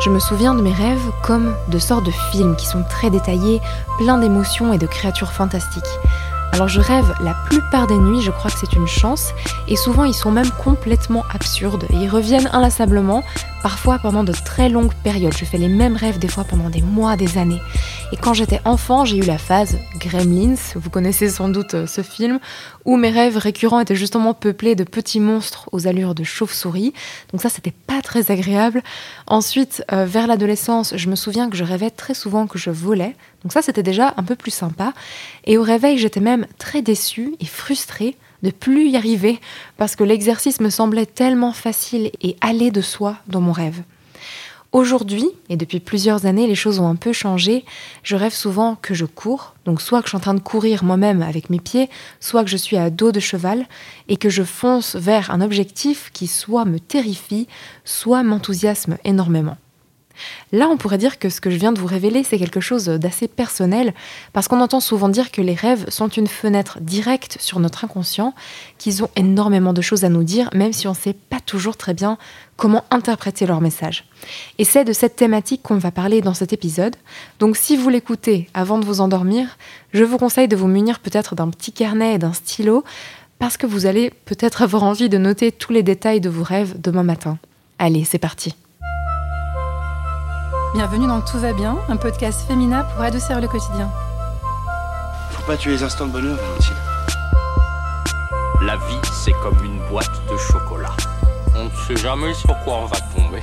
Je me souviens de mes rêves comme de sortes de films qui sont très détaillés, pleins d'émotions et de créatures fantastiques. Alors je rêve la plupart des nuits, je crois que c'est une chance, et souvent ils sont même complètement absurdes, ils reviennent inlassablement, parfois pendant de très longues périodes. Je fais les mêmes rêves des fois pendant des mois, des années. Et quand j'étais enfant, j'ai eu la phase Gremlins, vous connaissez sans doute euh, ce film, où mes rêves récurrents étaient justement peuplés de petits monstres aux allures de chauve-souris. Donc ça, c'était pas très agréable. Ensuite, euh, vers l'adolescence, je me souviens que je rêvais très souvent que je volais. Donc ça, c'était déjà un peu plus sympa. Et au réveil, j'étais même très déçue et frustrée de plus y arriver parce que l'exercice me semblait tellement facile et allé de soi dans mon rêve. Aujourd'hui, et depuis plusieurs années, les choses ont un peu changé. Je rêve souvent que je cours, donc soit que je suis en train de courir moi-même avec mes pieds, soit que je suis à dos de cheval et que je fonce vers un objectif qui soit me terrifie, soit m'enthousiasme énormément. Là, on pourrait dire que ce que je viens de vous révéler, c'est quelque chose d'assez personnel, parce qu'on entend souvent dire que les rêves sont une fenêtre directe sur notre inconscient, qu'ils ont énormément de choses à nous dire, même si on ne sait pas toujours très bien comment interpréter leur message. Et c'est de cette thématique qu'on va parler dans cet épisode. Donc si vous l'écoutez avant de vous endormir, je vous conseille de vous munir peut-être d'un petit carnet et d'un stylo, parce que vous allez peut-être avoir envie de noter tous les détails de vos rêves demain matin. Allez, c'est parti. Bienvenue dans Tout va bien, un podcast féminin pour adoucir le quotidien. Faut pas tuer les instants de bonheur, Valentine. La vie, c'est comme une boîte de chocolat. On ne sait jamais sur quoi on va tomber.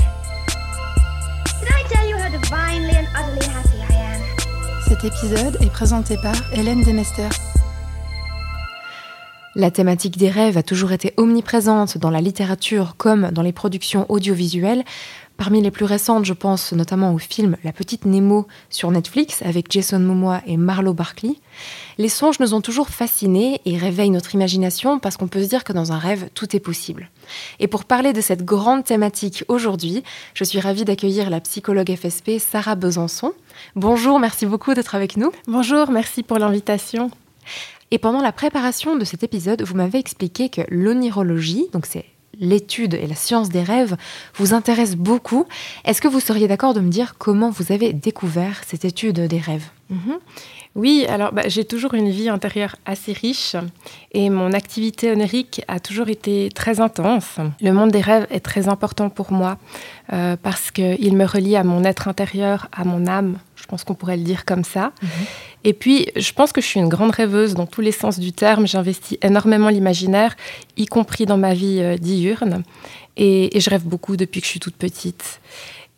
Cet épisode est présenté par Hélène Demester. La thématique des rêves a toujours été omniprésente dans la littérature comme dans les productions audiovisuelles, Parmi les plus récentes, je pense notamment au film La petite Nemo sur Netflix avec Jason Momoa et Marlo Barkley. Les songes nous ont toujours fascinés et réveillent notre imagination parce qu'on peut se dire que dans un rêve, tout est possible. Et pour parler de cette grande thématique aujourd'hui, je suis ravie d'accueillir la psychologue FSP Sarah Besançon. Bonjour, merci beaucoup d'être avec nous. Bonjour, merci pour l'invitation. Et pendant la préparation de cet épisode, vous m'avez expliqué que l'onirologie, donc c'est l'étude et la science des rêves vous intéressent beaucoup. Est-ce que vous seriez d'accord de me dire comment vous avez découvert cette étude des rêves? Mhm. Oui, alors bah, j'ai toujours une vie intérieure assez riche et mon activité onirique a toujours été très intense. Le monde des rêves est très important pour moi euh, parce qu'il me relie à mon être intérieur, à mon âme. Je pense qu'on pourrait le dire comme ça. Mhm. Et puis, je pense que je suis une grande rêveuse dans tous les sens du terme. J'investis énormément l'imaginaire, y compris dans ma vie euh, diurne. et, je rêve beaucoup depuis que je suis toute petite.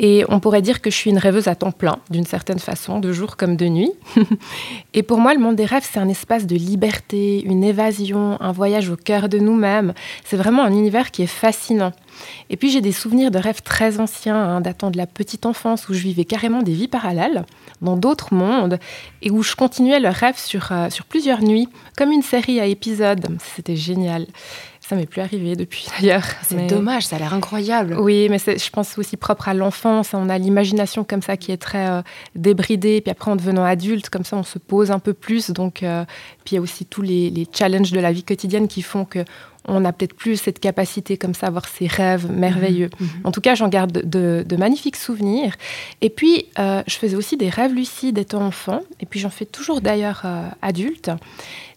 Et on pourrait dire que je suis une rêveuse à temps plein, d'une certaine façon, de jour comme de nuit. et pour moi, le monde des rêves, c'est un espace de liberté, une évasion, un voyage au cœur de nous-mêmes. C'est vraiment un univers qui est fascinant. Et puis j'ai des souvenirs de rêves très anciens, hein, datant de la petite enfance, où je vivais carrément des vies parallèles, dans d'autres mondes, et où je continuais le rêve sur, euh, sur plusieurs nuits, comme une série à épisodes. C'était génial. Ça m'est plus arrivé depuis d'ailleurs. C'est dommage, ça a l'air incroyable. Oui, mais je pense aussi propre à l'enfance. On a l'imagination comme ça qui est très euh, débridée. Puis après, en devenant adulte, comme ça, on se pose un peu plus. Donc, euh, puis il y a aussi tous les, les, challenges de la vie quotidienne qui font que on n'a peut-être plus cette capacité comme ça à avoir ces rêves merveilleux. Mhm, mhm. En tout cas, j'en garde de, magnifiques souvenirs. Et puis, euh, je faisais aussi des rêves lucides étant enfant, et puis j'en fais toujours d'ailleurs euh, adulte.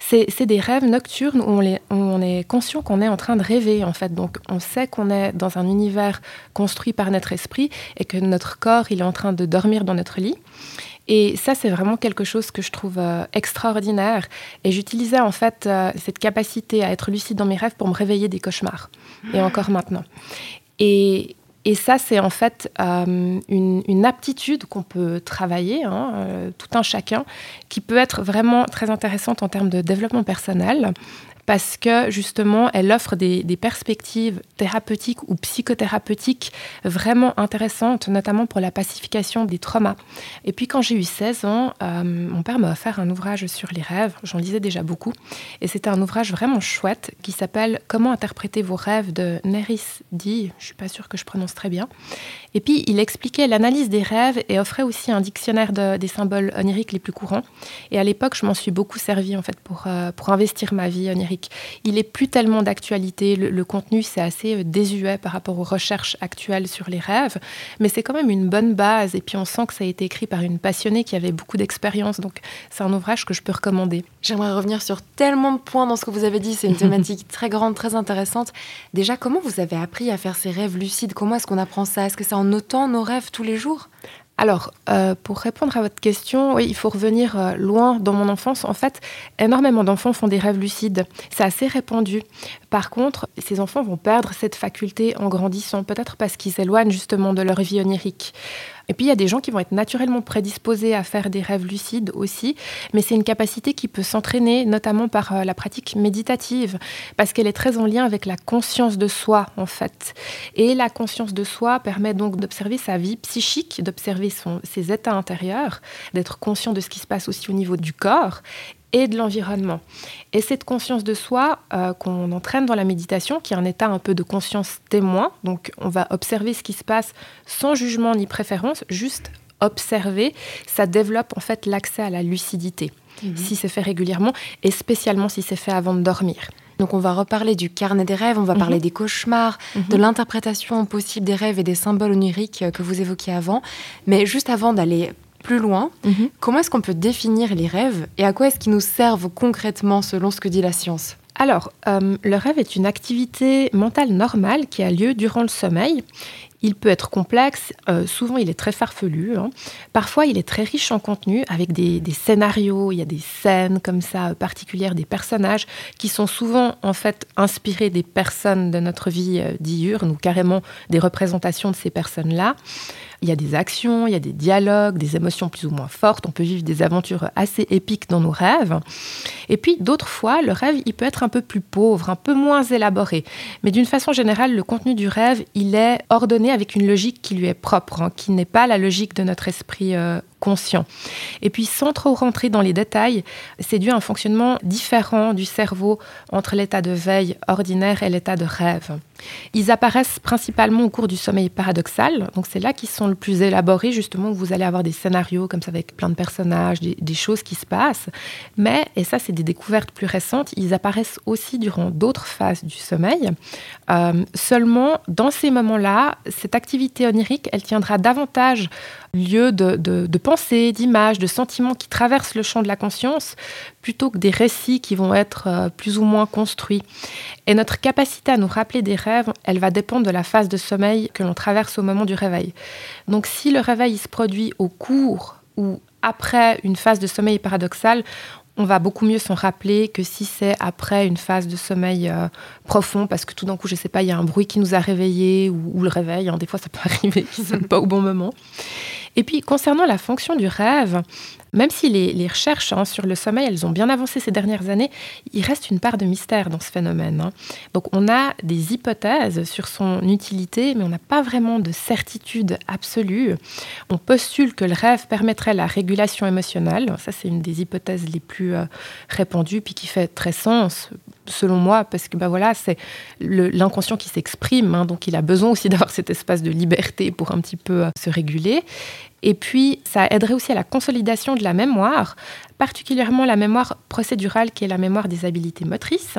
C'est des rêves nocturnes où on, on est conscient qu'on est en train de rêver, en fait. Donc, on sait qu'on est dans un univers construit par notre esprit et que notre corps, il est en train de dormir dans notre lit. Et ça, c'est vraiment quelque chose que je trouve euh, extraordinaire. Et j'utilisais en fait euh, cette capacité à être lucide dans mes rêves pour me réveiller des cauchemars. Et encore maintenant. Et, et ça, c'est en fait euh, une, une, aptitude qu'on peut travailler, hein, tout un chacun, qui peut être vraiment très intéressante en termes de développement personnel, parce que justement, elle offre des, perspectives thérapeutiques ou psychothérapeutiques vraiment intéressantes, notamment pour la pacification des traumas. Et puis quand j'ai eu 16 ans, euh, mon père m'a offert un ouvrage sur les rêves, j'en lisais déjà beaucoup, et c'était un ouvrage vraiment chouette qui s'appelle Comment interpréter vos rêves de Neris Di, je suis pas sûre que je prononce très bien. Et puis il expliquait l'analyse des rêves et offrait aussi un dictionnaire des symboles oniriques les plus courants. Et à l'époque, je m'en suis beaucoup servi en fait pour, euh, pour investir ma vie onirique. Il est plus tellement d'actualité. Le, le, contenu, c'est assez désuet par rapport aux recherches actuelles sur les rêves, mais c'est quand même une bonne base. Et puis on sent que ça a été écrit par une passionnée qui avait beaucoup d'expérience. Donc c'est un ouvrage que je peux recommander. J'aimerais revenir sur tellement de points dans ce que vous avez dit. C'est une thématique très grande, très intéressante. Déjà, comment vous avez appris à faire ces rêves lucides? Comment est-ce qu'on apprend ça? Est-ce que c'est en notant nos rêves tous les jours alors, euh, pour répondre à votre question, oui, il faut revenir euh, loin dans mon enfance. En fait, énormément d'enfants font des rêves lucides. C'est assez répandu. Par contre, ces enfants vont perdre cette faculté en grandissant, peut-être parce qu'ils s'éloignent justement de leur vie onirique. Et puis il y a des gens qui vont être naturellement prédisposés à faire des rêves lucides aussi, mais c'est une capacité qui peut s'entraîner, notamment par euh, la pratique méditative, parce qu'elle est très en lien avec la conscience de soi en fait. Et la conscience de soi permet donc d'observer sa vie psychique, d'observer ses états intérieurs, d'être conscient de ce qui se passe aussi au niveau du corps et de l'environnement. Et cette conscience de soi euh, qu'on entraîne dans la méditation, qui est un état un peu de conscience témoin, donc on va observer ce qui se passe sans jugement ni préférence, juste observer, ça développe en fait l'accès à la lucidité, mhm. si c'est fait régulièrement, et spécialement si c'est fait avant de dormir. Donc on va reparler du carnet des rêves, on va parler mhm. des cauchemars, mhm. de l'interprétation possible des rêves et des symboles oniriques que vous évoquiez avant. Mais juste avant d'aller plus loin, mhm. comment est-ce qu'on peut définir les rêves et à quoi est-ce qu'ils nous servent concrètement selon ce que dit la science? Alors, euh, le rêve est une activité mentale normale qui a lieu durant le sommeil. Il peut être complexe, euh, souvent il est très farfelu, hein. parfois il est très riche en contenu avec des, des, scénarios, il y a des scènes comme ça euh, particulières, des personnages qui sont souvent en fait inspirés des personnes de notre vie diurne ou carrément des représentations de ces personnes-là. Il y a des actions, il y a des dialogues, des émotions plus ou moins fortes. On peut vivre des aventures assez épiques dans nos rêves. Et puis d'autres fois, le rêve, il peut être un peu plus pauvre, un peu moins élaboré. Mais d'une façon générale, le contenu du rêve, il est ordonné avec une logique qui lui est propre, hein, qui n'est pas la logique de notre esprit euh, conscient. Et puis, sans trop rentrer dans les détails, c'est dû à un fonctionnement différent du cerveau entre l'état de veille ordinaire et l'état de rêve. Ils apparaissent principalement au cours du sommeil paradoxal, donc c'est là qu'ils sont le plus élaborés, justement, où vous allez avoir des scénarios comme ça avec plein de personnages, des, choses qui se passent. Mais, et ça c'est des découvertes plus récentes, ils apparaissent aussi durant d'autres phases du sommeil. Euh, seulement, dans ces moments-là, cette activité onirique, elle tiendra davantage lieu de, de, pensées, d'images, de sentiments qui traversent le champ de la conscience, plutôt que des récits qui vont être euh, plus ou moins construits. Et notre capacité à nous rappeler des rêves, elle va dépendre de la phase de sommeil que l'on traverse au moment du réveil. Donc si le réveil se produit au cours ou après une phase de sommeil paradoxal, on va beaucoup mieux s'en rappeler que si c'est après une phase de sommeil euh, profond, parce que tout d'un coup, je ne sais pas, il y a un bruit qui nous a réveillés ou, le réveil. Hein, des fois, ça peut arriver, pas au bon moment. Et puis, concernant la fonction du rêve, même si les, recherches hein, sur le sommeil, elles ont bien avancé ces dernières années, il reste une part de mystère dans ce phénomène. Hein. Donc on a des hypothèses sur son utilité, mais on n'a pas vraiment de certitude absolue. On postule que le rêve permettrait la régulation émotionnelle. Ça, c'est une des hypothèses les plus euh, répandues, puis qui fait très sens selon moi, parce que bah voilà, c'est l'inconscient qui s'exprime, hein, donc il a besoin aussi d'avoir cet espace de liberté pour un petit peu euh, se réguler. Et puis, ça aiderait aussi à la consolidation de la mémoire, particulièrement la mémoire procédurale qui est la mémoire des habiletés motrices.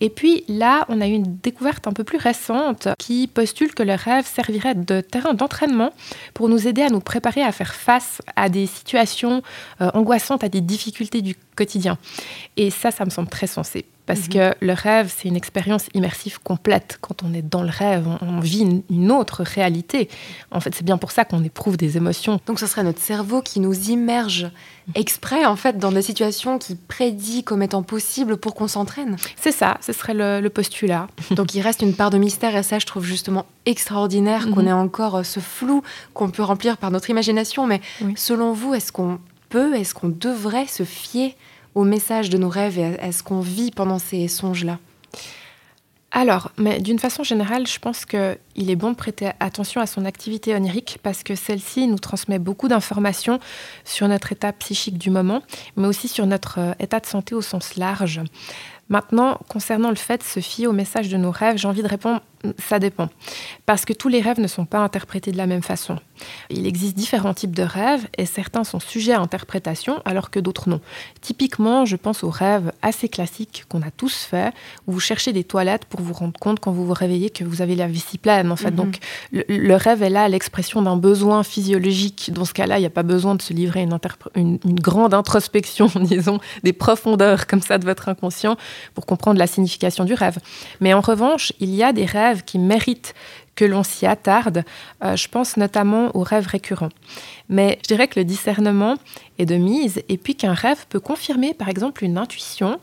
Et puis là, on a eu une découverte un peu plus récente qui postule que le rêve servirait de terrain d'entraînement pour nous aider à nous préparer à faire face à des situations euh, angoissantes, à des difficultés du quotidien. Et ça, ça me semble très sensé. Parce mhm. que le rêve, c'est une expérience immersive complète. Quand on est dans le rêve, on, vit une, autre réalité. En fait, c'est bien pour ça qu'on éprouve des émotions. Donc, ce serait notre cerveau qui nous immerge exprès, en fait, dans des situations qui prédit comme étant possibles pour qu'on s'entraîne. C'est ça, ce serait le, postulat. Donc, il reste une part de mystère, et ça, je trouve justement extraordinaire qu'on mhm. ait encore euh, ce flou qu'on peut remplir par notre imagination. Mais selon vous, est-ce qu'on peut, est-ce qu'on devrait se fier au message de nos rêves et à, ce qu'on vit pendant ces songes-là alors, mais d'une façon générale, je pense qu'il est bon de prêter attention à son activité onirique parce que celle-ci nous transmet beaucoup d'informations sur notre état psychique du moment, mais aussi sur notre euh, état de santé au sens large. Maintenant, concernant le fait de se fier au message de nos rêves, j'ai envie de répondre Ça dépend. Parce que tous les rêves ne sont pas interprétés de la même façon. Il existe différents types de rêves et certains sont sujets à interprétation alors que d'autres non. Typiquement, je pense aux rêves assez classiques qu'on a tous fait où vous cherchez des toilettes pour vous rendre compte quand vous vous réveillez que vous avez la vessie pleine. En fait, Mhm. donc le, le rêve est là l'expression d'un besoin physiologique. Dans ce cas-là, il n'y a pas besoin de se livrer une, une- une grande introspection, disons, des profondeurs comme ça de votre inconscient pour comprendre la signification du rêve. Mais en revanche, il y a des rêves qui méritent que l'on s'y attarde. Euh, je pense notamment aux rêves récurrents. Mais je dirais que le discernement est de mise et puis qu'un rêve peut confirmer par exemple une intuition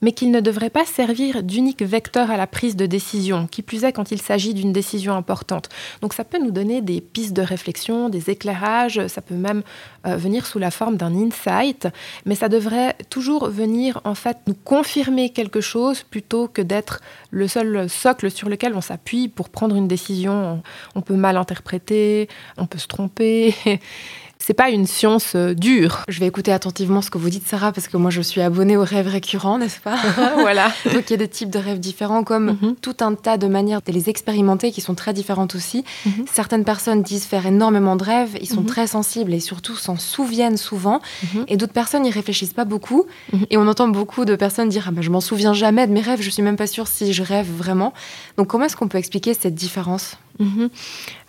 mais qu'il ne devrait pas servir d'unique vecteur à la prise de décision, qui plus est quand il s'agit d'une décision importante. Donc ça peut nous donner des pistes de réflexion, des éclairages, ça peut même euh, venir sous la forme d'un insight, mais ça devrait toujours venir en fait nous confirmer quelque chose plutôt que d'être le seul socle sur lequel on s'appuie pour prendre une décision. On peut mal interpréter, on peut se tromper. C'est pas une science euh, dure. Je vais écouter attentivement ce que vous dites, Sarah, parce que moi, je suis abonnée aux rêves récurrents, n'est-ce pas voilà. Donc, il y a des types de rêves différents, comme Mhm. tout un tas de manières de les expérimenter qui sont très différentes aussi. Mhm. Certaines personnes disent faire énormément de rêves, ils sont Mhm. très sensibles et surtout s'en souviennent souvent. Et d'autres personnes y réfléchissent pas beaucoup. Et on entend beaucoup de personnes dire ah ben, Je m'en souviens jamais de mes rêves, je suis même pas sûre si je rêve vraiment. Donc, comment est-ce qu'on peut expliquer cette différence?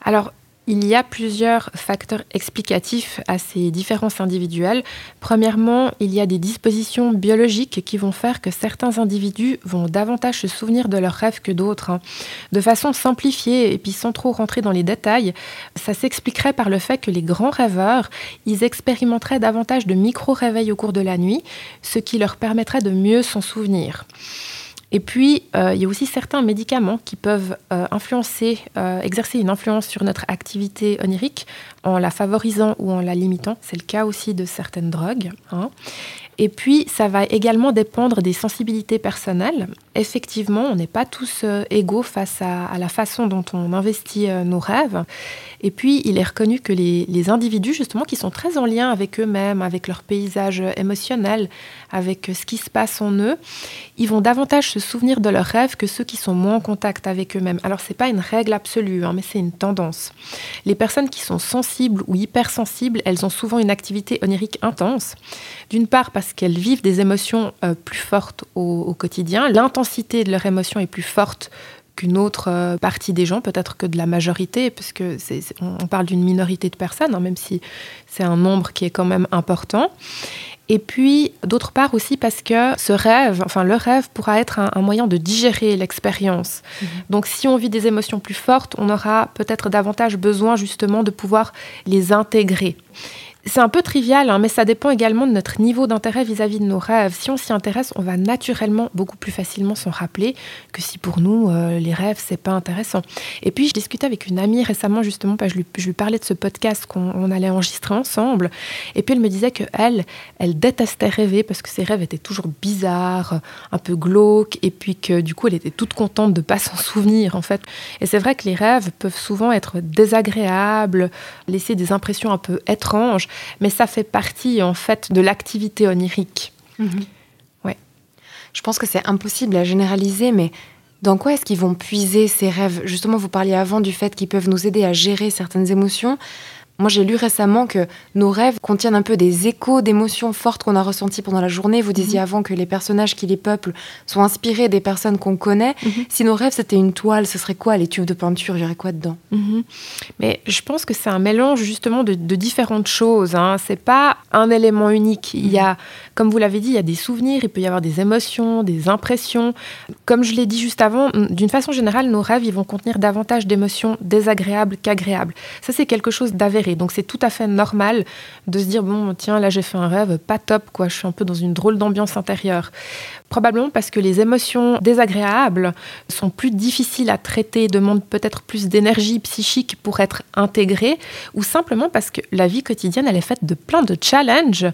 Alors, il y a plusieurs facteurs explicatifs à ces différences individuelles. Premièrement, il y a des dispositions biologiques qui vont faire que certains individus vont davantage se souvenir de leurs rêves que d'autres. hein. De façon simplifiée et puis sans trop rentrer dans les détails, ça s'expliquerait par le fait que les grands rêveurs, ils expérimenteraient davantage de micro-réveils au cours de la nuit, ce qui leur permettrait de mieux s'en souvenir. Et puis, euh, il y a aussi certains médicaments qui peuvent euh, euh, exercer une influence sur notre activité onirique en la favorisant ou en la limitant. C'est le cas aussi de certaines drogues. hein. Et puis, ça va également dépendre des sensibilités personnelles. Effectivement, on n'est pas tous égaux face à, la façon dont on investit nos rêves. Et puis, il est reconnu que les, individus, justement, qui sont très en lien avec eux-mêmes, avec leur paysage émotionnel, avec euh, ce qui se passe en eux, ils vont davantage se souvenir de leurs rêves que ceux qui sont moins en contact avec eux-mêmes. Alors, c'est pas une règle absolue, hein, mais c'est une tendance. Les personnes qui sont sensibles ou hypersensibles, elles ont souvent une activité onirique intense. D'une part, parce qu'elles vivent des émotions euh, plus fortes au, au quotidien. L'intensité de leurs émotions est plus forte qu'une autre euh, partie des gens, peut-être que de la majorité, puisque c'est- on parle d'une minorité de personnes, hein, même si c'est un nombre qui est quand même important. Et puis, d'autre part aussi parce que ce rêve, enfin le rêve pourra être un, un moyen de digérer l'expérience. Donc si on vit des émotions plus fortes, on aura peut-être davantage besoin justement de pouvoir les intégrer. C'est un peu trivial, hein, mais ça dépend également de notre niveau d'intérêt vis-à-vis de nos rêves. Si on s'y intéresse, on va naturellement beaucoup plus facilement s'en rappeler que si pour nous, euh, les rêves, c'est pas intéressant. Et puis, je discutais avec une amie récemment, justement, parce je lui, je lui parlais de ce podcast qu'on on allait enregistrer ensemble. Et puis, elle me disait que elle, elle détestait rêver parce que ses rêves étaient toujours bizarres, un peu glauques, et puis que du coup, elle était toute contente de pas s'en souvenir, en fait. Et c'est vrai que les rêves peuvent souvent être désagréables, laisser des impressions un peu étranges, mais ça fait partie, en fait, de l'activité onirique. Ouais. Je pense que c'est impossible à généraliser, mais dans quoi est-ce qu'ils vont puiser ces rêves? Justement, vous parliez avant du fait qu'ils peuvent nous aider à gérer certaines émotions. Moi, j'ai lu récemment que nos rêves contiennent un peu des échos d'émotions fortes qu'on a ressenties pendant la journée. Vous disiez avant que les personnages qui les peuplent sont inspirés des personnes qu'on connaît. Mhm. Si nos rêves, c'était une toile, ce serait quoi? Les tubes de peinture Il y aurait quoi dedans? Mhm. Mais je pense que c'est un mélange justement de, de différentes choses. Hein. C'est pas un élément unique. Il y a, comme vous l'avez dit, il y a des souvenirs, il peut y avoir des émotions, des impressions. Comme je l'ai dit juste avant, d'une façon générale, nos rêves, ils vont contenir davantage d'émotions désagréables qu'agréables. Ça, c'est quelque chose d'avéré. Donc, c'est tout à fait normal de se dire bon, tiens, là, j'ai fait un rêve pas top, quoi. Je suis un peu dans une drôle d'ambiance intérieure. Probablement parce que les émotions désagréables sont plus difficiles à traiter, demandent peut-être plus d'énergie psychique pour être intégrées, ou simplement parce que la vie quotidienne, elle est faite de plein de challenges,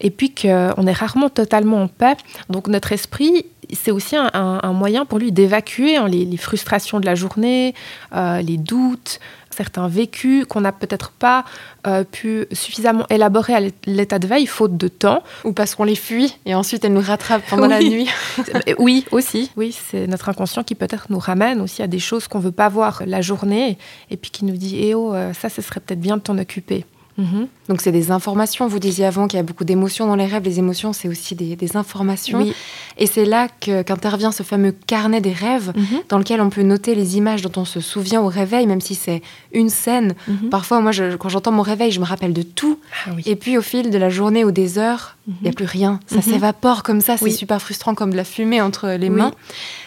et puis qu'on est rarement totalement en paix. Donc notre esprit, c'est aussi un, moyen pour lui d'évacuer hein, les, les frustrations de la journée, euh, les doutes. certains vécus qu'on n'a peut-être pas euh, pu suffisamment élaborer à l'état de veille, faute de temps. Ou parce qu'on les fuit et ensuite elles nous rattrapent pendant la nuit. oui, aussi. Oui, c'est notre inconscient qui peut-être nous ramène aussi à des choses qu'on veut pas voir la journée et puis qui nous dit Eh oh, euh, ça, ce serait peut-être bien de t'en occuper. Mhm. Donc c'est des informations. Vous disiez avant qu'il y a beaucoup d'émotions dans les rêves. Les émotions, c'est aussi des, informations. Et c'est là qu'intervient ce fameux carnet des rêves mhm. dans lequel on peut noter les images dont on se souvient au réveil, même si c'est une scène. Mhm. Parfois, moi, quand j'entends mon réveil, je me rappelle de tout. Ah Et puis au fil de la journée ou des heures, il n'y a plus rien. Ça s'évapore comme ça. C'est super frustrant comme de la fumée entre les mains.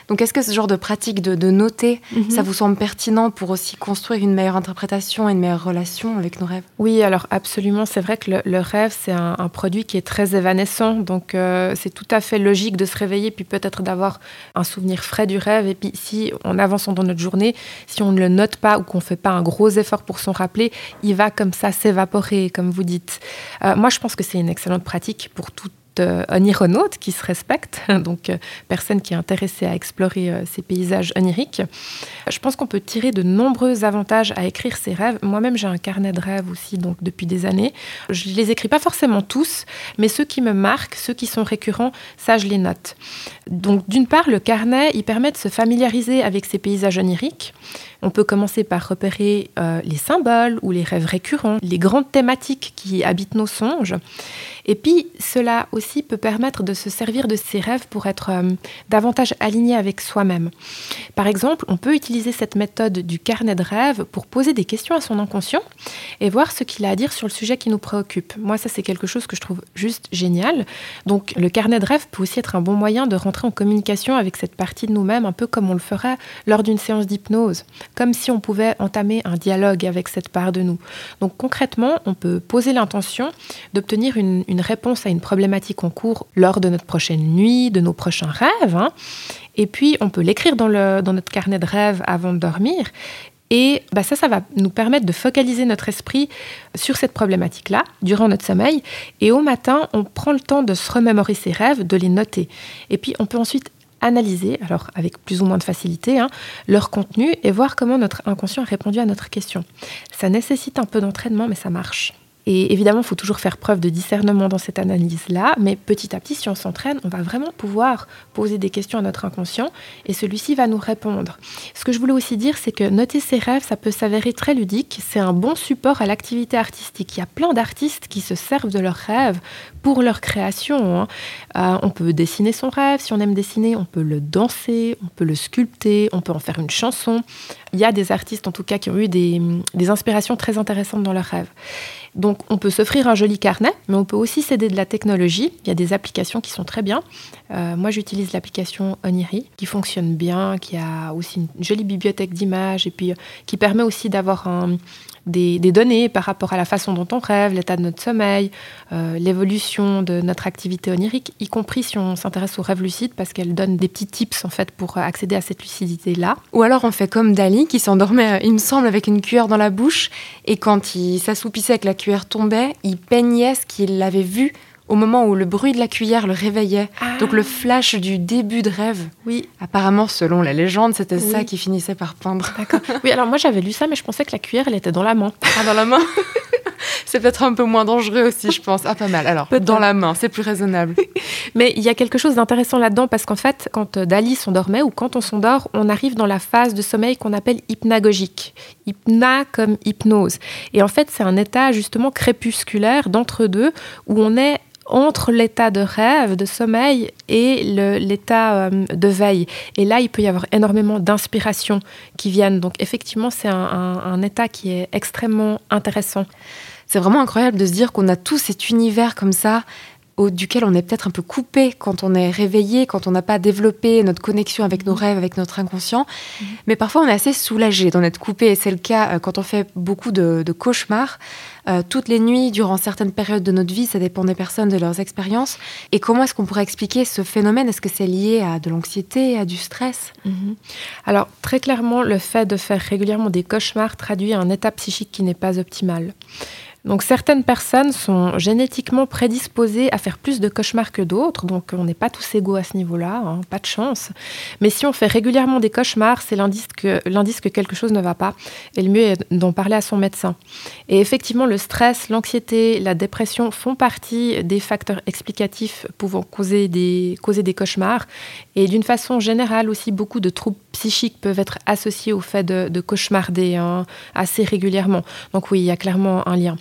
Donc, est-ce que ce genre de pratique de, noter, mhm. ça vous semble pertinent pour aussi construire une meilleure interprétation et une meilleure relation avec nos rêves? Oui, alors absolument. C'est vrai que le, rêve, c'est un, produit qui est très évanescent. Donc, euh, c'est tout à fait logique de se réveiller, puis peut-être d'avoir un souvenir frais du rêve. Et puis, si on avance dans notre journée, si on ne le note pas ou qu'on ne fait pas un gros effort pour s'en rappeler, il va comme ça s'évaporer, comme vous dites. Euh, moi, je pense que c'est une excellente pratique pour tout euh, onironaute qui se respecte, donc euh, personne qui est intéressée à explorer euh, ces paysages oniriques. Je pense qu'on peut tirer de nombreux avantages à écrire ses rêves. Moi-même, j'ai un carnet de rêves aussi, donc depuis des années. Je les écris pas forcément tous, mais ceux qui me marquent, ceux qui sont récurrents, ça, je les note. Donc, d'une part, le carnet, il permet de se familiariser avec ces paysages oniriques. On peut commencer par repérer les symboles ou les rêves récurrents, les grandes thématiques qui habitent nos songes. Et puis, cela aussi peut permettre de se servir de ses rêves pour être euh, davantage aligné avec soi-même. Par exemple, on peut utiliser cette méthode du carnet de rêves pour poser des questions à son inconscient et voir ce qu'il a à dire sur le sujet qui nous préoccupe. Moi, ça, c'est quelque chose que je trouve juste génial. Donc, le carnet de rêves peut aussi être un bon moyen de rentrer en communication avec cette partie de nous-mêmes, un peu comme on le ferait lors d'une séance d'hypnose, comme si on pouvait entamer un dialogue avec cette part de nous. Donc, concrètement, on peut poser l'intention d'obtenir une réponse à une problématique en cours lors de notre prochaine nuit, de nos prochains rêves. Hein. Et puis, on peut l'écrire dans, notre carnet de rêves avant de dormir. Et bah ça, ça va nous permettre de focaliser notre esprit sur cette problématique-là durant notre sommeil. Et au matin, on prend le temps de se remémorer ses rêves, de les noter. Et puis, on peut ensuite analyser, alors avec plus ou moins de facilité, hein, leur contenu et voir comment notre inconscient a répondu à notre question. Ça nécessite un peu d'entraînement, mais ça marche. Et évidemment, il faut toujours faire preuve de discernement dans cette analyse-là, mais petit à petit, si on s'entraîne, on va vraiment pouvoir poser des questions à notre inconscient et celui-ci va nous répondre. Ce que je voulais aussi dire, c'est que noter ses rêves, ça peut s'avérer très ludique. C'est un bon support à l'activité artistique. Il y a plein d'artistes qui se servent de leurs rêves pour leur création. Hein. Euh, on peut dessiner son rêve, si on aime dessiner, on peut le danser, on peut le sculpter, on peut en faire une chanson. Il y a des artistes en tout cas qui ont eu des, des inspirations très intéressantes dans leurs rêves. Donc on peut s'offrir un joli carnet, mais on peut aussi s'aider de la technologie. Il y a des applications qui sont très bien. Euh, moi j'utilise l'application Oniri qui fonctionne bien, qui a aussi une jolie bibliothèque d'images et euh, qui permet aussi d'avoir un, des, données par rapport à la façon dont on rêve, l'état de notre sommeil, euh, l'évolution de notre activité onirique, y compris si on s'intéresse aux rêves lucides, parce qu'elle donne des petits tips en fait pour accéder à cette lucidité-là. Ou alors on fait comme Dali qui s'endormait, euh, il me semble, avec une cuillère dans la bouche, et quand il s'assoupissait et que la cuillère tombait, il peignait ce qu'il avait vu au moment où le bruit de la cuillère le réveillait. Ah. Donc le flash du début de rêve. Oui. Apparemment, selon la légende, c'était ça qui finissait par peindre. D'accord. Oui, alors moi j'avais lu ça, mais je pensais que la cuillère, elle était dans la main. Ah, dans la main C'est peut-être un peu moins dangereux aussi, je pense. Ah, pas mal. Alors, dans la main, c'est plus raisonnable. mais il y a quelque chose d'intéressant là-dedans parce qu'en fait, quand Dali s'endormait ou quand on s'endort, on arrive dans la phase de sommeil qu'on appelle hypnagogique. Hypna comme hypnose. Et en fait, c'est un état justement crépusculaire d'entre-deux où on est entre l'état de rêve, de sommeil et l'état euh, de veille. Et là, il peut y avoir énormément d'inspirations qui viennent. Donc effectivement, c'est un, état qui est extrêmement intéressant. C'est vraiment incroyable de se dire qu'on a tout cet univers comme ça duquel on est peut-être un peu coupé quand on est réveillé, quand on n'a pas développé notre connexion avec nos mhm. rêves, avec notre inconscient. Mhm. Mais parfois, on est assez soulagé d'en être coupé. Et c'est le cas euh, quand on fait beaucoup de, cauchemars. Euh, toutes les nuits, durant certaines périodes de notre vie, ça dépend des personnes, de leurs expériences. Et comment est-ce qu'on pourrait expliquer ce phénomène? Est-ce que c'est lié à de l'anxiété, à du stress? Mhm. Alors, très clairement, le fait de faire régulièrement des cauchemars traduit un état psychique qui n'est pas optimal. Donc certaines personnes sont génétiquement prédisposées à faire plus de cauchemars que d'autres, donc on n'est pas tous égaux à ce niveau-là, hein, pas de chance. Mais si on fait régulièrement des cauchemars, c'est l'indice que, quelque chose ne va pas, et le mieux est d'en parler à son médecin. Et effectivement, le stress, l'anxiété, la dépression font partie des facteurs explicatifs pouvant causer des, causer des cauchemars, et d'une façon générale aussi, beaucoup de troubles psychiques peuvent être associés au fait de, cauchemarder hein, assez régulièrement. Donc oui, il y a clairement un lien.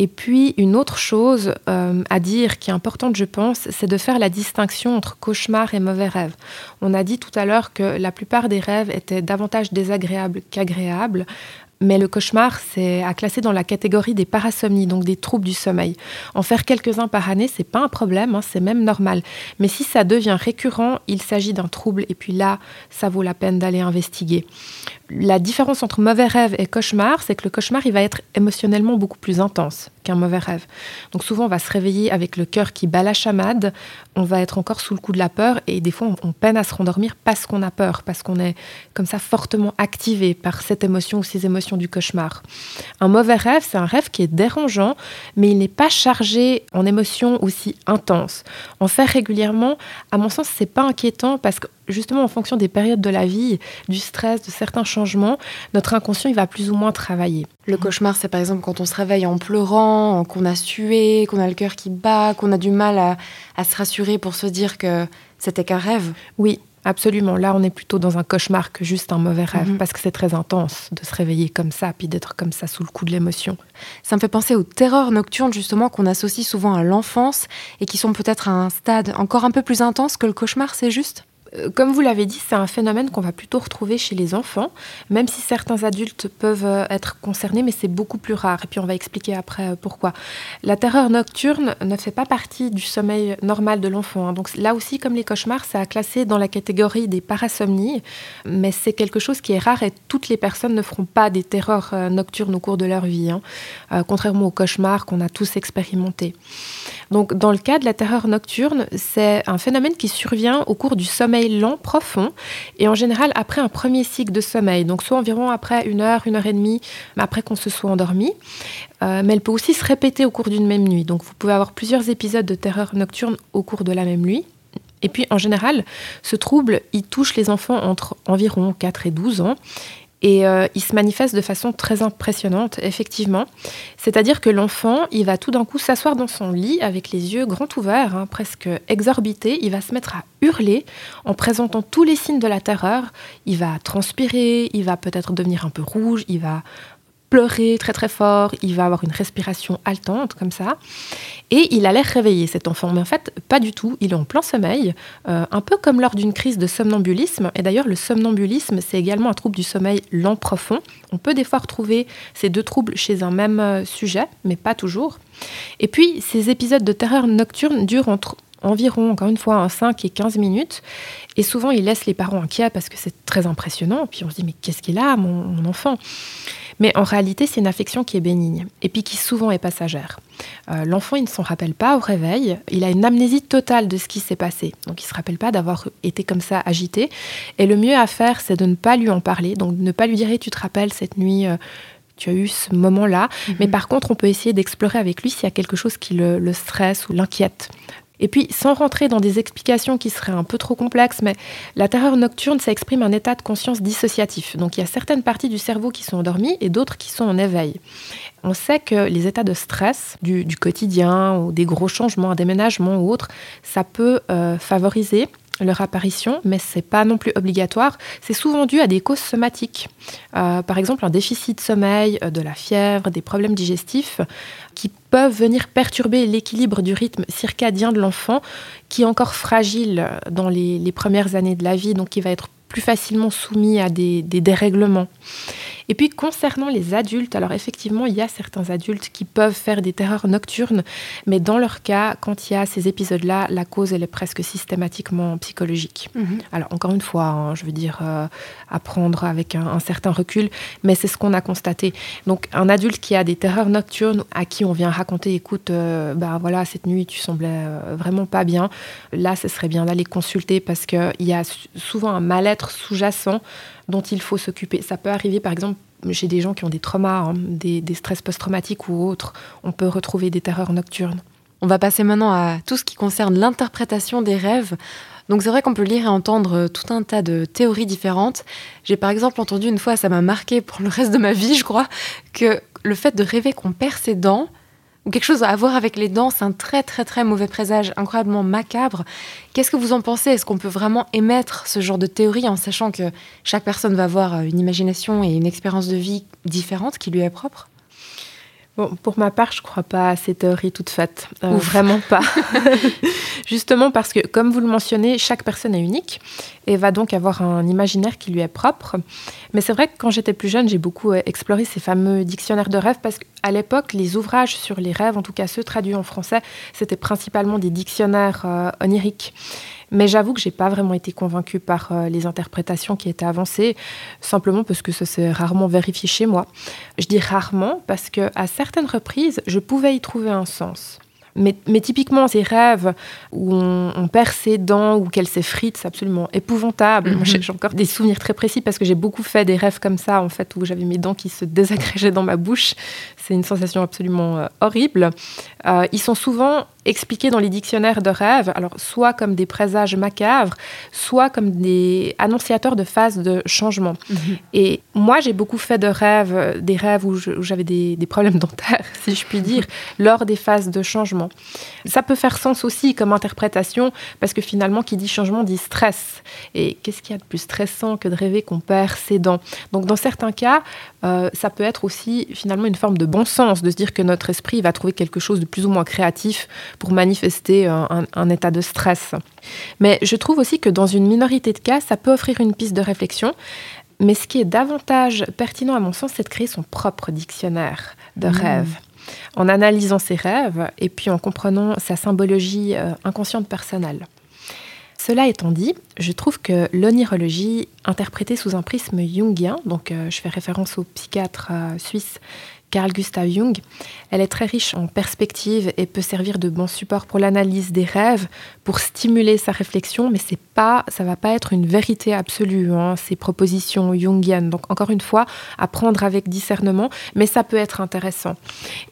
Et puis, une autre chose euh, à dire qui est importante, je pense, c'est de faire la distinction entre cauchemar et mauvais rêve. On a dit tout à l'heure que la plupart des rêves étaient davantage désagréables qu'agréables. Mais le cauchemar, c'est à classer dans la catégorie des parasomnies, donc des troubles du sommeil. En faire quelques-uns par année, c'est pas un problème, hein, c'est même normal. Mais si ça devient récurrent, il s'agit d'un trouble, et puis là, ça vaut la peine d'aller investiguer la différence entre mauvais rêve et cauchemar, c'est que le cauchemar, il va être émotionnellement beaucoup plus intense qu'un mauvais rêve. Donc souvent, on va se réveiller avec le cœur qui bat la chamade, on va être encore sous le coup de la peur et des fois, on, peine à se rendormir parce qu'on a peur, parce qu'on est comme ça fortement activé par cette émotion ou ces émotions du cauchemar. Un mauvais rêve, c'est un rêve qui est dérangeant, mais il n'est pas chargé en émotions aussi intenses. En faire régulièrement, à mon sens, c'est pas inquiétant parce que justement en fonction des périodes de la vie, du stress, de certains changements, notre inconscient il va plus ou moins travailler. Le cauchemar, c'est par exemple quand on se réveille en pleurant, qu'on a sué, qu'on a le cœur qui bat, qu'on a du mal à, à se rassurer pour se dire que c'était qu'un rêve. Oui, Absolument. Là, on est plutôt dans un cauchemar que juste un mauvais rêve, mhm. parce que c'est très intense de se réveiller comme ça, puis d'être comme ça sous le coup de l'émotion. Ça me fait penser aux terreurs nocturnes, justement, qu'on associe souvent à l'enfance et qui sont peut-être à un stade encore un peu plus intense que le cauchemar, c'est juste? Comme vous l'avez dit, c'est un phénomène qu'on va plutôt retrouver chez les enfants, même si certains adultes peuvent euh, être concernés, mais c'est beaucoup plus rare. Et puis on va expliquer après euh, pourquoi. La terreur nocturne ne fait pas partie du sommeil normal de l'enfant. Hein. Donc là aussi, comme les cauchemars, c'est à classer dans la catégorie des parasomnies, mais c'est quelque chose qui est rare et toutes les personnes ne feront pas des terreurs nocturnes au cours de leur vie, hein. contrairement aux cauchemars qu'on a tous expérimentés. Donc dans le cas de la terreur nocturne, c'est un phénomène qui survient au cours du sommeil lent, profond, et en général après un premier cycle de sommeil, donc soit environ après une heure, une heure et demie, après qu'on se soit endormi. Euh, mais elle peut aussi se répéter au cours d'une même nuit. Donc vous pouvez avoir plusieurs épisodes de terreur nocturne au cours de la même nuit. Et puis en général, ce trouble, il touche les enfants entre environ 4 et 12 ans. Et euh, il se manifeste de façon très impressionnante, effectivement. C'est-à-dire que l'enfant, il va tout d'un coup s'asseoir dans son lit avec les yeux grands ouverts, hein, presque exorbités. Il va se mettre à hurler en présentant tous les signes de la terreur. Il va transpirer, il va peut-être devenir un peu rouge, il va pleurer très très fort, il va avoir une respiration haletante comme ça, et il a l'air réveillé cet enfant, mais en fait pas du tout, il est en plein sommeil, euh, un peu comme lors d'une crise de somnambulisme, et d'ailleurs le somnambulisme c'est également un trouble du sommeil lent profond, on peut des fois retrouver ces deux troubles chez un même euh, sujet, mais pas toujours, et puis ces épisodes de terreur nocturne durent entre environ, encore une fois, 5 et 15 minutes. Et souvent, ils laissent les parents inquiets parce que c'est très impressionnant. Puis on se dit, mais qu'est-ce qu'il a, mon enfant? Mais en réalité, c'est une affection qui est bénigne et puis qui souvent est passagère. Euh, l'enfant, il ne s'en rappelle pas au réveil, il a une amnésie totale de ce qui s'est passé. Donc il ne se rappelle pas d'avoir été comme ça agité. Et le mieux à faire, c'est de ne pas lui en parler, donc ne pas lui dire tu te rappelles cette nuit. Euh, tu as eu ce moment-là, mhm. mais par contre, on peut essayer d'explorer avec lui s'il y a quelque chose qui le stresse ou l'inquiète. Et puis, sans rentrer dans des explications qui seraient un peu trop complexes, mais la terreur nocturne, ça exprime un état de conscience dissociatif. Donc, il y a certaines parties du cerveau qui sont endormies et d'autres qui sont en éveil. On sait que les états de stress du, quotidien ou des gros changements, un déménagement ou autre, ça peut euh, favoriser leur apparition, mais ce n'est pas non plus obligatoire. C'est souvent dû à des causes somatiques. Euh, par exemple, un déficit de sommeil, euh, de la fièvre, des problèmes digestifs qui peuvent venir perturber l'équilibre du rythme circadien de l'enfant, qui est encore fragile dans les, premières années de la vie, donc qui va être plus facilement soumis à des dérèglements. Et puis concernant les adultes, alors effectivement, il y a certains adultes qui peuvent faire des terreurs nocturnes, mais dans leur cas, quand il y a ces épisodes-là, la cause, elle est presque systématiquement psychologique. Mhm. Alors encore une fois, hein, je veux dire, euh, apprendre avec un, certain recul, mais c'est ce qu'on a constaté. Donc un adulte qui a des terreurs nocturnes, à qui on vient raconter, écoute, ben voilà, cette nuit, tu semblais euh, vraiment pas bien, là, ce serait bien d'aller consulter parce qu'il y a souvent un mal-être sous-jacent dont il faut s'occuper. Ça peut arriver par exemple chez des gens qui ont des traumas, hein, des, des stress post-traumatiques ou autres, on peut retrouver des terreurs nocturnes. On va passer maintenant à tout ce qui concerne l'interprétation des rêves. Donc c'est vrai qu'on peut lire et entendre tout un tas de théories différentes. J'ai par exemple entendu une fois, ça m'a marqué pour le reste de ma vie, je crois, que le fait de rêver qu'on perd ses dents, ou quelque chose à voir avec les dents, c'est un très très très mauvais présage, incroyablement macabre. Qu'est-ce que vous en pensez? Est-ce qu'on peut vraiment émettre ce genre de théorie en sachant que chaque personne va avoir une imagination et une expérience de vie différente qui lui est propre? Bon, pour ma part, je ne crois pas à ces théories toutes faites. Euh, vraiment pas. Justement parce que, comme vous le mentionnez, chaque personne est unique et va donc avoir un imaginaire qui lui est propre. Mais c'est vrai que quand j'étais plus jeune, j'ai beaucoup euh, exploré ces fameux dictionnaires de rêves parce qu'à l'époque, les ouvrages sur les rêves, en tout cas ceux traduits en français, c'était principalement des dictionnaires euh, oniriques. Mais j'avoue que j'ai pas vraiment été convaincue par euh, les interprétations qui étaient avancées, simplement parce que ça s'est rarement vérifié chez moi. Je dis rarement parce que à certaines reprises, je pouvais y trouver un sens. Mais, typiquement, ces rêves où on, perd ses dents ou qu'elles s'effritent, c'est absolument épouvantable. Mhm. J'ai encore des souvenirs très précis parce que j'ai beaucoup fait des rêves comme ça, en fait, où j'avais mes dents qui se désagrégeaient dans ma bouche. C'est une sensation absolument euh, horrible. Euh, ils sont souvent expliqués dans les dictionnaires de rêves, alors soit comme des présages macabres, soit comme des annonciateurs de phases de changement. Mhm. Et moi, j'ai beaucoup fait de rêves, des rêves où j'avais des, des, problèmes dentaires, si je puis dire, lors des phases de changement. Ça peut faire sens aussi comme interprétation, parce que finalement, qui dit changement dit stress. Et qu'est-ce qu'il y a de plus stressant que de rêver qu'on perd ses dents? Donc, dans certains cas, euh, ça peut être aussi finalement une forme de bon sens, de se dire que notre esprit va trouver quelque chose de plus ou moins créatif pour manifester un, état de stress. Mais je trouve aussi que dans une minorité de cas, ça peut offrir une piste de réflexion. Mais ce qui est davantage pertinent à mon sens, c'est de créer son propre dictionnaire de mmh. rêves. En analysant ses rêves et puis en comprenant sa symbologie euh, inconsciente personnelle. Cela étant dit, je trouve que l'onirologie, interprétée sous un prisme jungien, donc euh, je fais référence au psychiatre euh, suisse Carl Gustav Jung. Elle est très riche en perspectives et peut servir de bon support pour l'analyse des rêves, pour stimuler sa réflexion, mais c'est pas, ça va pas être une vérité absolue, hein, ces propositions jungiennes. Donc encore une fois, à prendre avec discernement, mais ça peut être intéressant.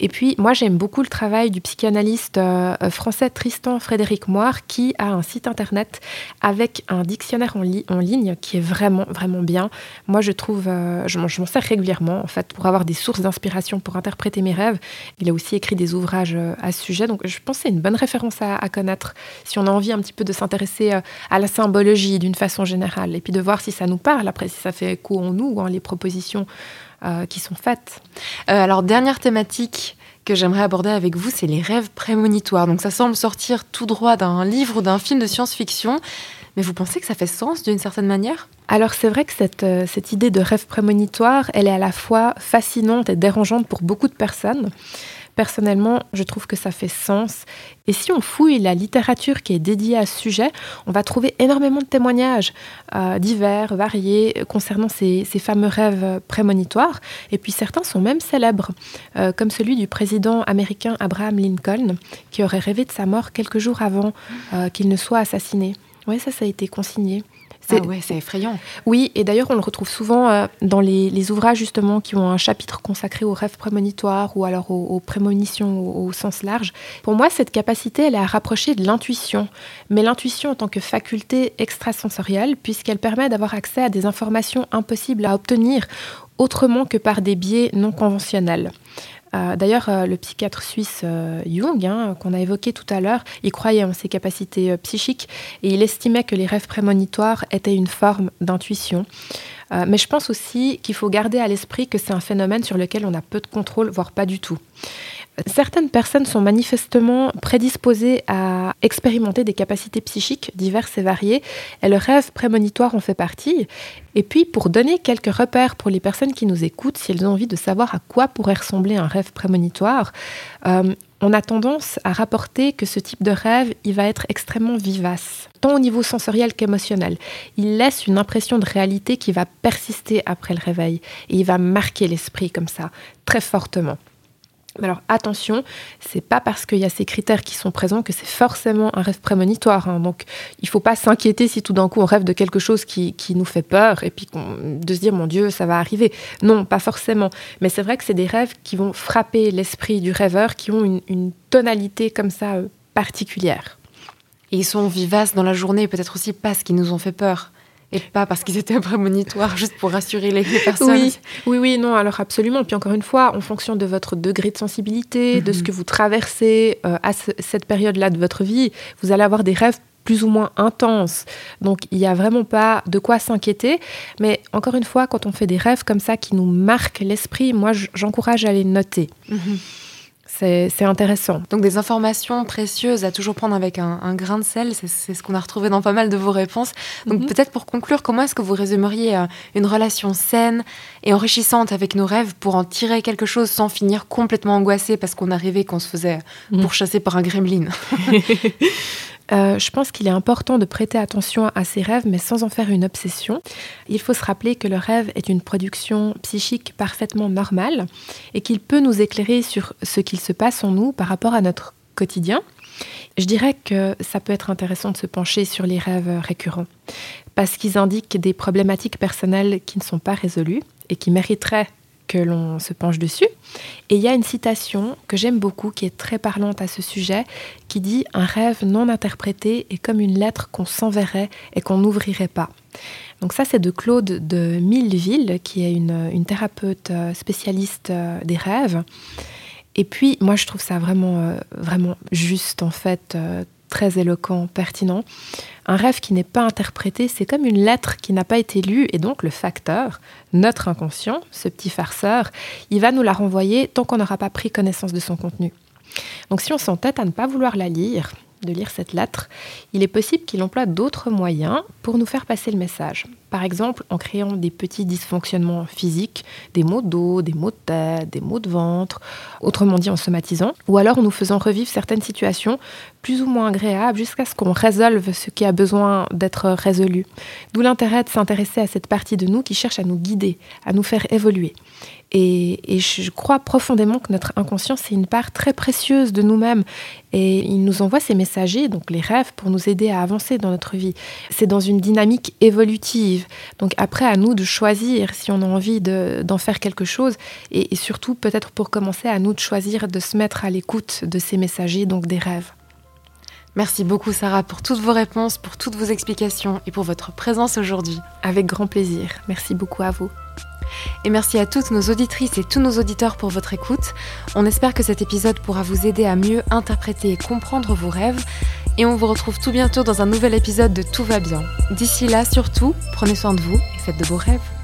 Et puis moi j'aime beaucoup le travail du psychanalyste euh, français Tristan Frédéric Moire, qui a un site internet avec un dictionnaire en, en ligne qui est vraiment vraiment bien. Moi je trouve, euh, je m'en sers régulièrement en fait pour avoir des sources d'inspiration pour interpréter mes rêves. Il a aussi écrit des ouvrages euh, à ce sujet, donc je pense c'est une bonne référence à, connaître si on a envie un petit peu de s'intéresser euh, à la symbologie d'une façon générale, et puis de voir si ça nous parle, après si ça fait écho en nous, hein, les propositions euh, qui sont faites. alors, dernière thématique que j'aimerais aborder avec vous, c'est les rêves prémonitoires. Donc ça semble sortir tout droit d'un livre ou d'un film de science-fiction. Mais vous pensez que ça fait sens d'une certaine manière? Alors c'est vrai que cette, euh, cette idée de rêve prémonitoire, elle est à la fois fascinante et dérangeante pour beaucoup de personnes. Personnellement, je trouve que ça fait sens. Et si on fouille la littérature qui est dédiée à ce sujet, on va trouver énormément de témoignages euh, divers, variés, concernant ces, fameux rêves prémonitoires. Et puis certains sont même célèbres, euh, comme celui du président américain Abraham Lincoln, qui aurait rêvé de sa mort quelques jours avant qu'il ne soit assassiné. Oui, ça, ça a été consigné. C'est ah ouais, c'est effrayant. Oui, et d'ailleurs, on le retrouve souvent euh, dans les, ouvrages justement qui ont un chapitre consacré aux rêves prémonitoires ou alors aux, prémonitions au, sens large. Pour moi, cette capacité, elle est à rapprocher de l'intuition, mais l'intuition en tant que faculté extrasensorielle, puisqu'elle permet d'avoir accès à des informations impossibles à obtenir autrement que par des biais non conventionnels. Euh, d'ailleurs, euh, le psychiatre suisse euh, Jung, hein, qu'on a évoqué tout à l'heure, il croyait en ses capacités psychiques et il estimait que les rêves prémonitoires étaient une forme d'intuition. mais je pense aussi qu'il faut garder à l'esprit que c'est un phénomène sur lequel on a peu de contrôle, voire pas du tout. Certaines personnes sont manifestement prédisposées à expérimenter des capacités psychiques diverses et variées, et le rêve prémonitoire en fait partie. Et puis, pour donner quelques repères pour les personnes qui nous écoutent, si elles ont envie de savoir à quoi pourrait ressembler un rêve prémonitoire, euh, on a tendance à rapporter que ce type de rêve, il va être extrêmement vivace, tant au niveau sensoriel qu'émotionnel. Il laisse une impression de réalité qui va persister après le réveil, et il va marquer l'esprit comme ça, très fortement. Mais alors attention, c'est pas parce qu'il y a ces critères qui sont présents que c'est forcément un rêve prémonitoire. hein. Donc il faut pas s'inquiéter si tout d'un coup on rêve de quelque chose qui, qui nous fait peur et puis de se dire mon Dieu ça va arriver. Non, pas forcément. Mais c'est vrai que c'est des rêves qui vont frapper l'esprit du rêveur, qui ont une, une tonalité comme ça euh, particulière. Et ils sont vivaces dans la journée, peut-être aussi parce qu'ils nous ont fait peur. Et pas parce qu'ils étaient prémonitoires, juste pour rassurer les, personnes. Oui, oui, oui, non, alors absolument. Puis encore une fois, en fonction de votre degré de sensibilité, de ce que vous traversez euh, à ce- cette période-là de votre vie, vous allez avoir des rêves plus ou moins intenses. Donc il n'y a vraiment pas de quoi s'inquiéter. Mais encore une fois, quand on fait des rêves comme ça qui nous marquent l'esprit, moi j'encourage à les noter. Mhm. C'est intéressant. Donc des informations précieuses à toujours prendre avec un, un grain de sel, c'est ce qu'on a retrouvé dans pas mal de vos réponses. Donc Mhm. peut-être pour conclure, comment est-ce que vous résumeriez euh, une relation saine et enrichissante avec nos rêves pour en tirer quelque chose sans finir complètement angoissé parce qu'on a rêvé qu'on se faisait Mhm. pourchasser par un gremlin? Euh, je pense qu'il est important de prêter attention à ses rêves, mais sans en faire une obsession. Il faut se rappeler que le rêve est une production psychique parfaitement normale et qu'il peut nous éclairer sur ce qu'il se passe en nous par rapport à notre quotidien. Je dirais que ça peut être intéressant de se pencher sur les rêves récurrents, parce qu'ils indiquent des problématiques personnelles qui ne sont pas résolues et qui mériteraient que l'on se penche dessus. Et il y a une citation que j'aime beaucoup, qui est très parlante à ce sujet, qui dit Un rêve non interprété est comme une lettre qu'on s'enverrait et qu'on n'ouvrirait pas. Donc ça, c'est de Claude de Milleville, qui est une, une thérapeute euh, spécialiste euh, des rêves. Et puis, moi, je trouve ça vraiment, euh, vraiment juste, en fait, très éloquent, pertinent. Un rêve qui n'est pas interprété, c'est comme une lettre qui n'a pas été lue, et donc le facteur, notre inconscient, ce petit farceur, il va nous la renvoyer tant qu'on n'aura pas pris connaissance de son contenu. Donc si on s'entête à ne pas vouloir la lire, de lire cette lettre, il est possible qu'il emploie d'autres moyens pour nous faire passer le message. Par exemple, en créant des petits dysfonctionnements physiques, des maux de dos, des maux de tête, des maux de ventre, autrement dit en somatisant, ou alors en nous faisant revivre certaines situations plus ou moins agréables jusqu'à ce qu'on résolve ce qui a besoin d'être résolu. D'où l'intérêt de s'intéresser à cette partie de nous qui cherche à nous guider, à nous faire évoluer. Et, je crois profondément que notre inconscient, c'est une part très précieuse de nous-mêmes. Et il nous envoie ces messagers, donc les rêves, pour nous aider à avancer dans notre vie. C'est dans une dynamique évolutive. Donc après, à nous de choisir si on a envie de- d'en faire quelque chose. Et, et surtout, peut-être pour commencer, à nous de choisir de se mettre à l'écoute de ces messagers, donc des rêves. Merci beaucoup Sarah pour toutes vos réponses, pour toutes vos explications et pour votre présence aujourd'hui. Avec grand plaisir. Merci beaucoup à vous. Et merci à toutes nos auditrices et tous nos auditeurs pour votre écoute. On espère que cet épisode pourra vous aider à mieux interpréter et comprendre vos rêves. Et on vous retrouve tout bientôt dans un nouvel épisode de Tout va bien. D'ici là, surtout, prenez soin de vous et faites de beaux rêves.